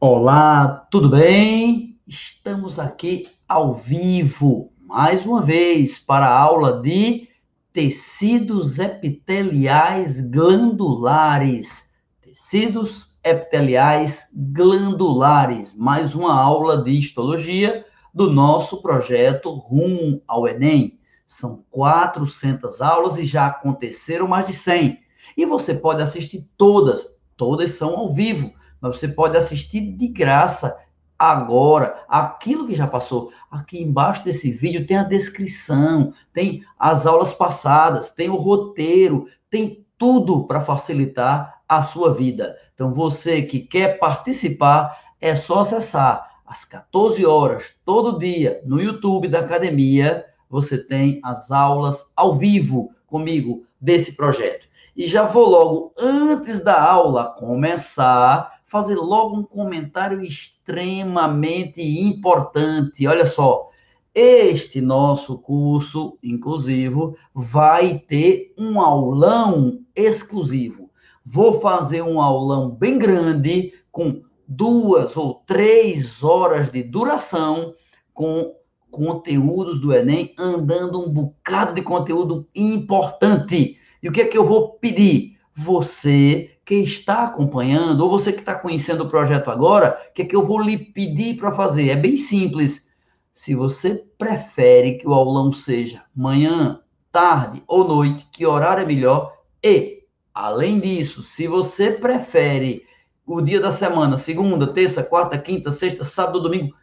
Olá, tudo bem? Estamos aqui ao vivo, mais uma vez, para a aula de tecidos epiteliais glandulares. Tecidos epiteliais glandulares, mais uma aula de histologia do nosso projeto Rumo ao Enem. São 400 aulas e já aconteceram mais de 100. E você pode assistir todas, todas são ao vivo mas você pode assistir de graça agora aquilo que já passou. Aqui embaixo desse vídeo tem a descrição, tem as aulas passadas, tem o roteiro, tem tudo para facilitar a sua vida. Então você que quer participar, é só acessar às 14 horas todo dia no YouTube da academia, você tem as aulas ao vivo comigo desse projeto. E já vou logo antes da aula começar fazer logo um comentário extremamente importante. Olha só, este nosso curso inclusivo vai ter um aulão exclusivo. Vou fazer um aulão bem grande, com duas ou três horas de duração, com conteúdos do Enem, andando um bocado de conteúdo importante. E o que é que eu vou pedir? Você que está acompanhando, ou você que está conhecendo o projeto agora, o que é que eu vou lhe pedir para fazer? É bem simples. Se você prefere que o aulão seja manhã, tarde ou noite, que horário é melhor? E, além disso, se você prefere o dia da semana, segunda, terça, quarta, quinta, sexta, sábado, domingo,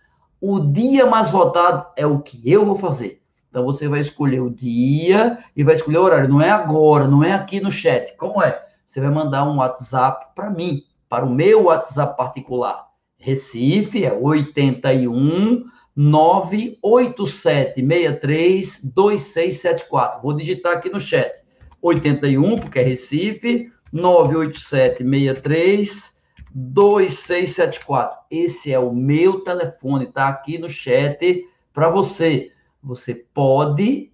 o dia mais votado é o que eu vou fazer. Então você vai escolher o dia e vai escolher o horário. Não é agora, não é aqui no chat. Como é? Você vai mandar um WhatsApp para mim, para o meu WhatsApp particular. Recife é 81 98763 2674. Vou digitar aqui no chat. 81, porque é Recife, 98763 2674. Esse é o meu telefone, tá aqui no chat para você. Você pode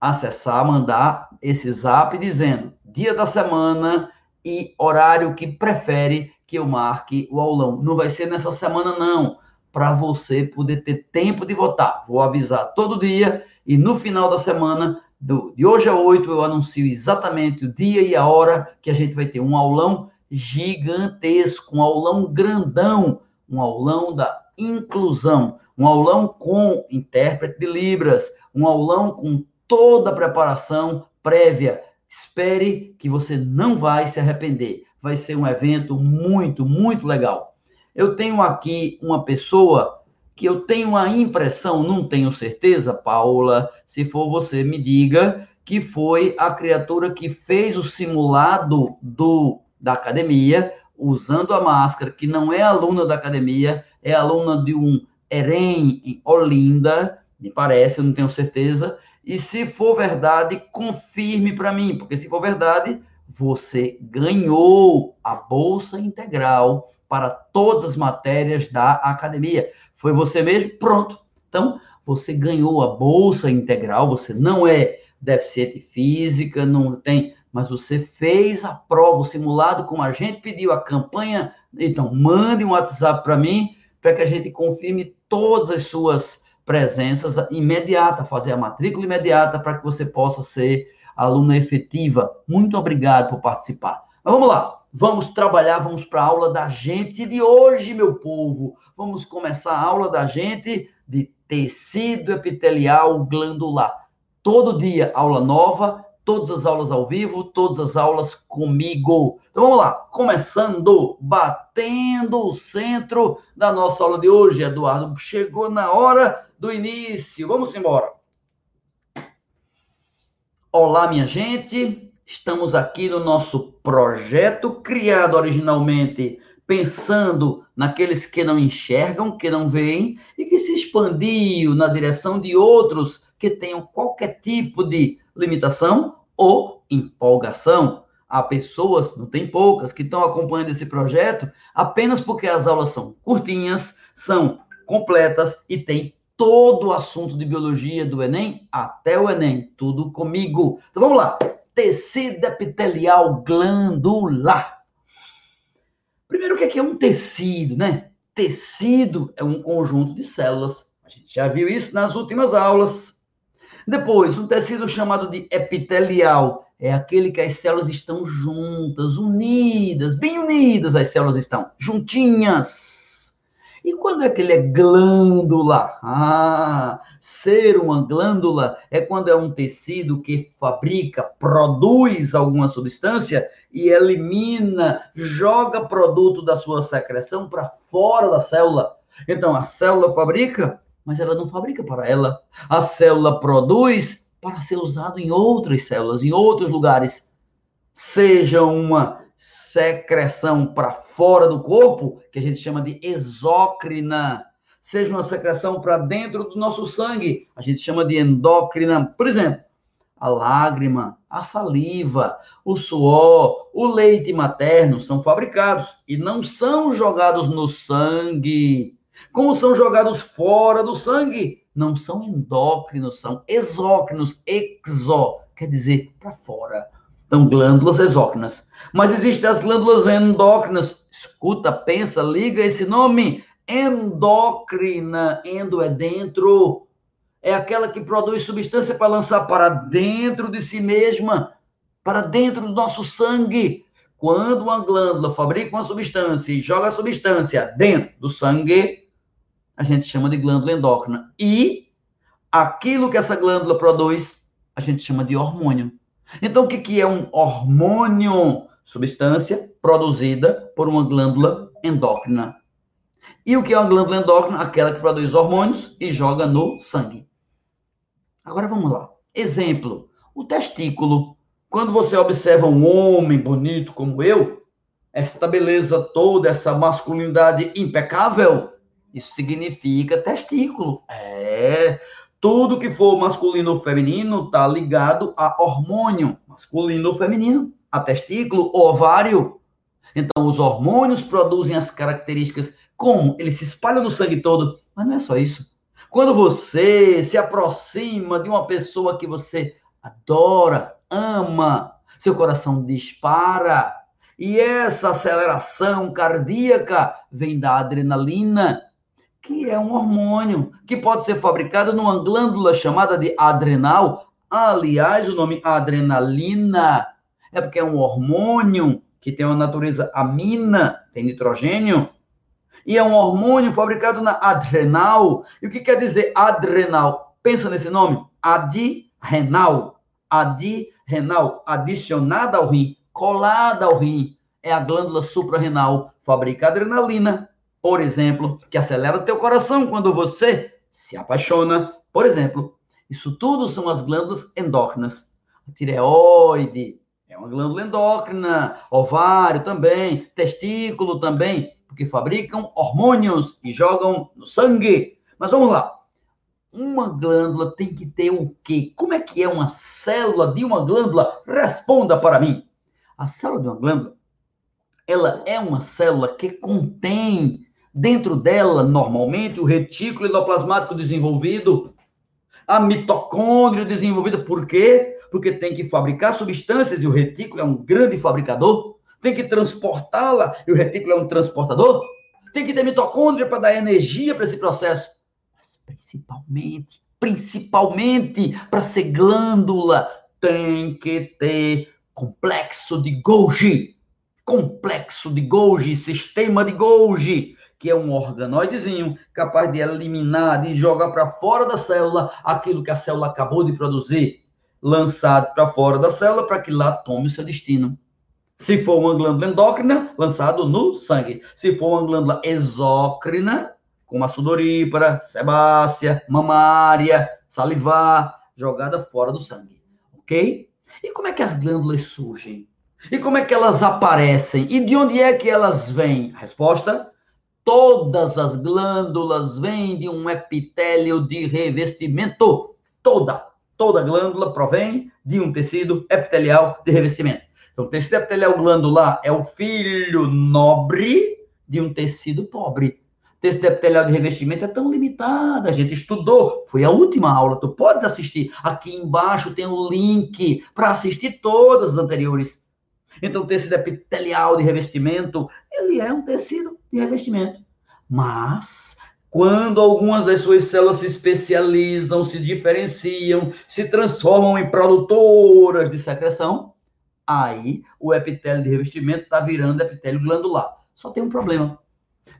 acessar, mandar esse zap dizendo dia da semana e horário que prefere que eu marque o aulão. Não vai ser nessa semana, não, para você poder ter tempo de votar. Vou avisar todo dia e no final da semana, do, de hoje a 8, eu anuncio exatamente o dia e a hora que a gente vai ter um aulão gigantesco, um aulão grandão, um aulão da inclusão, um aulão com intérprete de Libras, um aulão com toda a preparação prévia. Espere que você não vai se arrepender. Vai ser um evento muito, muito legal. Eu tenho aqui uma pessoa que eu tenho a impressão, não tenho certeza, Paula, se for você, me diga, que foi a criatura que fez o simulado do da academia, usando a máscara, que não é aluna da academia, é aluna de um EREM em Olinda, me parece, eu não tenho certeza, e se for verdade, confirme para mim, porque se for verdade, você ganhou a bolsa integral para todas as matérias da academia. Foi você mesmo? Pronto. Então, você ganhou a bolsa integral, você não é deficiente física, não tem, mas você fez a prova, o simulado, como a gente pediu, a campanha. Então, mande um WhatsApp para mim, para que a gente confirme todas as suas presenças imediata, fazer a matrícula imediata para que você possa ser aluna efetiva. Muito obrigado por participar. Mas vamos lá, vamos trabalhar, vamos para a aula da gente de hoje, meu povo. Vamos começar a aula da gente de tecido epitelial glandular. Todo dia aula nova, todas as aulas ao vivo, todas as aulas comigo. Então vamos lá, começando, batendo o centro da nossa aula de hoje, Eduardo. Chegou na hora do início. Vamos embora. Olá, minha gente. Estamos aqui no nosso projeto criado originalmente pensando naqueles que não enxergam, que não veem e que se expandiu na direção de outros que tenham qualquer tipo de limitação ou empolgação. Há pessoas, não tem poucas, que estão acompanhando esse projeto apenas porque as aulas são curtinhas, são completas e tem todo o assunto de biologia do Enem até o Enem, tudo comigo. Então vamos lá. Tecido epitelial glandular. Primeiro, o que é, que é um tecido, né? tecido é um conjunto de células. A gente já viu isso nas últimas aulas. Depois, um tecido chamado de epitelial é aquele que as células estão juntas, unidas, bem unidas as células estão, juntinhas. E quando é que ele é glândula? Ah, ser uma glândula é quando é um tecido que fabrica, produz alguma substância e elimina, joga produto da sua secreção para fora da célula. Então a célula fabrica, mas ela não fabrica para ela. A célula produz para ser usado em outras células, em outros lugares. Seja uma secreção para fora do corpo, que a gente chama de exócrina, seja uma secreção para dentro do nosso sangue, a gente chama de endócrina. Por exemplo, a lágrima, a saliva, o suor, o leite materno são fabricados e não são jogados no sangue. Como são jogados fora do sangue? não são endócrinos, são exócrinos, exó, quer dizer, para fora. Então, glândulas exócrinas. Mas existem as glândulas endócrinas. Escuta, pensa, liga esse nome. Endócrina. Endo é dentro. É aquela que produz substância para lançar para dentro de si mesma, para dentro do nosso sangue. Quando uma glândula fabrica uma substância e joga a substância dentro do sangue, a gente chama de glândula endócrina. E aquilo que essa glândula produz, a gente chama de hormônio. Então, o que, que é um hormônio? Substância produzida por uma glândula endócrina. E o que é uma glândula endócrina? Aquela que produz hormônios e joga no sangue. Agora vamos lá. Exemplo: o testículo. Quando você observa um homem bonito como eu, esta beleza toda, essa masculinidade impecável, isso significa testículo. É. Tudo que for masculino ou feminino está ligado a hormônio, masculino ou feminino, a testículo, ovário. Então, os hormônios produzem as características. Como? Eles se espalham no sangue todo. Mas não é só isso. Quando você se aproxima de uma pessoa que você adora, ama, seu coração dispara. E essa aceleração cardíaca vem da adrenalina, que é um hormônio que pode ser fabricado numa glândula chamada de adrenal. Aliás, o nome adrenalina é porque é um hormônio que tem uma natureza amina, tem nitrogênio, e é um hormônio fabricado na adrenal. E o que quer dizer adrenal? Pensa nesse nome, adrenal, adrenal, adicionada ao rim, colada ao rim, é a glândula suprarrenal, fabrica adrenalina por exemplo, que acelera o teu coração quando você se apaixona. Por exemplo, isso tudo são as glândulas endócrinas. A tireoide é uma glândula endócrina, ovário também, testículo também, porque fabricam hormônios e jogam no sangue. Mas vamos lá. Uma glândula tem que ter o quê? Como é que é uma célula de uma glândula? Responda para mim. A célula de uma glândula, ela é uma célula que contém Dentro dela, normalmente, o retículo endoplasmático desenvolvido, a mitocôndria desenvolvida, por quê? Porque tem que fabricar substâncias e o retículo é um grande fabricador, tem que transportá-la e o retículo é um transportador, tem que ter mitocôndria para dar energia para esse processo, mas principalmente, principalmente para ser glândula, tem que ter complexo de Golgi, complexo de Golgi, sistema de Golgi, que é um organoidezinho capaz de eliminar, de jogar para fora da célula aquilo que a célula acabou de produzir, lançado para fora da célula para que lá tome o seu destino. Se for uma glândula endócrina, lançado no sangue. Se for uma glândula exócrina, como a sudorípara, sebácea, mamária, salivar, jogada fora do sangue. Ok? E como é que as glândulas surgem? E como é que elas aparecem? E de onde é que elas vêm? resposta: Todas as glândulas vêm de um epitélio de revestimento. Toda, toda glândula provém de um tecido epitelial de revestimento. Então, o tecido epitelial glandular é o filho nobre de um tecido pobre. O tecido epitelial de revestimento é tão limitado, a gente estudou, foi a última aula, tu podes assistir. Aqui embaixo tem o um link para assistir todas as anteriores. Então, tecido epitelial de revestimento, ele é um tecido de revestimento. Mas quando algumas das suas células se especializam, se diferenciam, se transformam em produtoras de secreção, aí o epitélio de revestimento está virando epitélio glandular. Só tem um problema.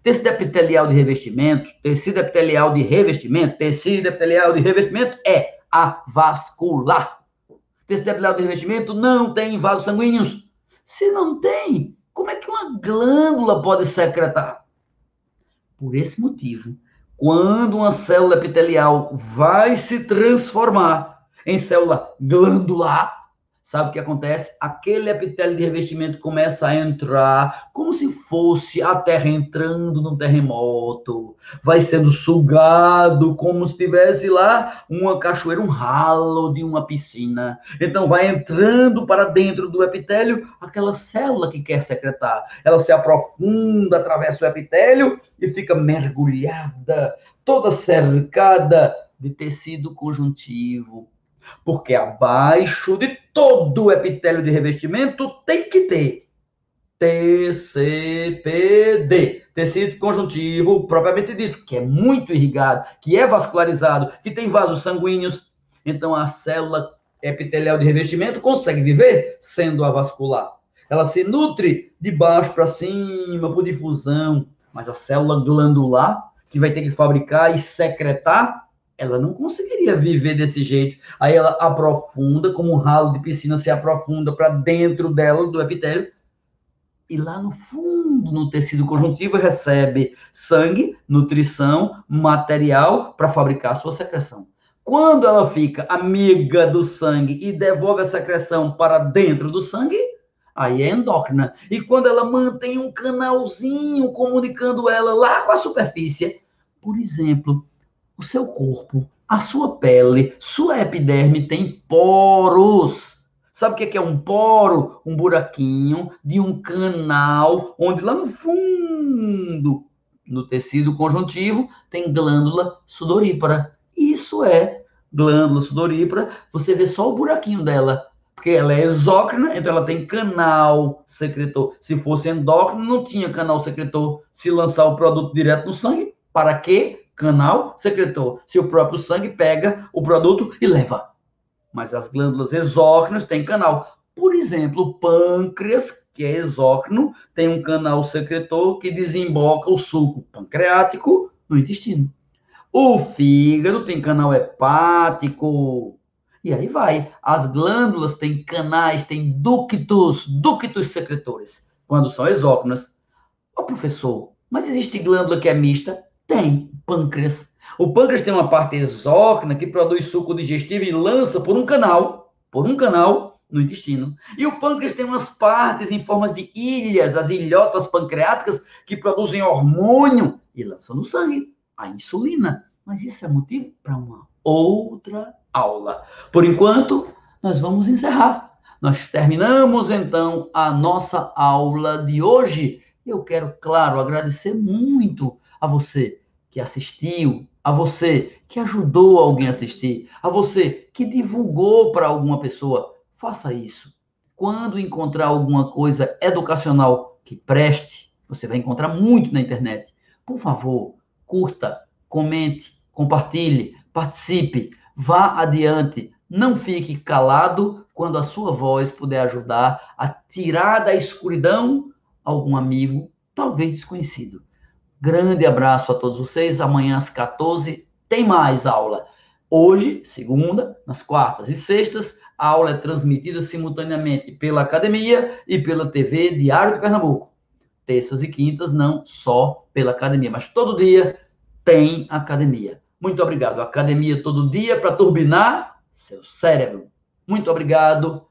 Tecido epitelial de revestimento, tecido epitelial de revestimento, tecido epitelial de revestimento é avascular. Tecido epitelial de revestimento não tem vasos sanguíneos. Se não tem, como é que uma glândula pode secretar? Por esse motivo, quando uma célula epitelial vai se transformar em célula glandular, Sabe o que acontece? Aquele epitélio de revestimento começa a entrar como se fosse a Terra entrando num terremoto. Vai sendo sugado como se tivesse lá uma cachoeira, um ralo de uma piscina. Então vai entrando para dentro do epitélio aquela célula que quer secretar. Ela se aprofunda, atravessa o epitélio e fica mergulhada, toda cercada de tecido conjuntivo porque abaixo de todo o epitélio de revestimento tem que ter TCPD, tecido conjuntivo propriamente dito, que é muito irrigado, que é vascularizado, que tem vasos sanguíneos. Então a célula epitelial de revestimento consegue viver sendo avascular. Ela se nutre de baixo para cima por difusão, mas a célula glandular que vai ter que fabricar e secretar ela não conseguiria viver desse jeito. Aí ela aprofunda, como um ralo de piscina se aprofunda para dentro dela, do epitélio, e lá no fundo, no tecido conjuntivo, recebe sangue, nutrição, material para fabricar a sua secreção. Quando ela fica amiga do sangue e devolve a secreção para dentro do sangue, aí é endócrina. E quando ela mantém um canalzinho comunicando ela lá com a superfície, por exemplo, o seu corpo, a sua pele, sua epiderme tem poros. Sabe o que é um poro? Um buraquinho de um canal, onde lá no fundo, no tecido conjuntivo, tem glândula sudorípara. Isso é glândula sudorípara. Você vê só o buraquinho dela, porque ela é exócrina, então ela tem canal secretor. Se fosse endócrina, não tinha canal secretor. Se lançar o produto direto no sangue, para quê? Canal secretor, se o próprio sangue pega o produto e leva. Mas as glândulas exócrinas têm canal. Por exemplo, o pâncreas, que é exócrino, tem um canal secretor que desemboca o suco pancreático no intestino. O fígado tem canal hepático. E aí vai. As glândulas têm canais, têm ductos, ductos secretores, quando são exócrinas. Ô professor, mas existe glândula que é mista? Tem pâncreas. O pâncreas tem uma parte exócrina que produz suco digestivo e lança por um canal, por um canal no intestino. E o pâncreas tem umas partes em formas de ilhas, as ilhotas pancreáticas, que produzem hormônio e lançam no sangue a insulina. Mas isso é motivo para uma outra aula. Por enquanto, nós vamos encerrar. Nós terminamos então a nossa aula de hoje. Eu quero, claro, agradecer muito a você que assistiu, a você que ajudou alguém a assistir, a você que divulgou para alguma pessoa. Faça isso. Quando encontrar alguma coisa educacional que preste, você vai encontrar muito na internet. Por favor, curta, comente, compartilhe, participe, vá adiante. Não fique calado quando a sua voz puder ajudar a tirar da escuridão algum amigo, talvez desconhecido. Grande abraço a todos vocês. Amanhã às 14 tem mais aula. Hoje, segunda, nas quartas e sextas, a aula é transmitida simultaneamente pela academia e pela TV Diário de Pernambuco. Terças e quintas, não só pela academia, mas todo dia tem academia. Muito obrigado. Academia todo dia para turbinar seu cérebro. Muito obrigado.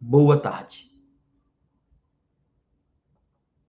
Boa tarde.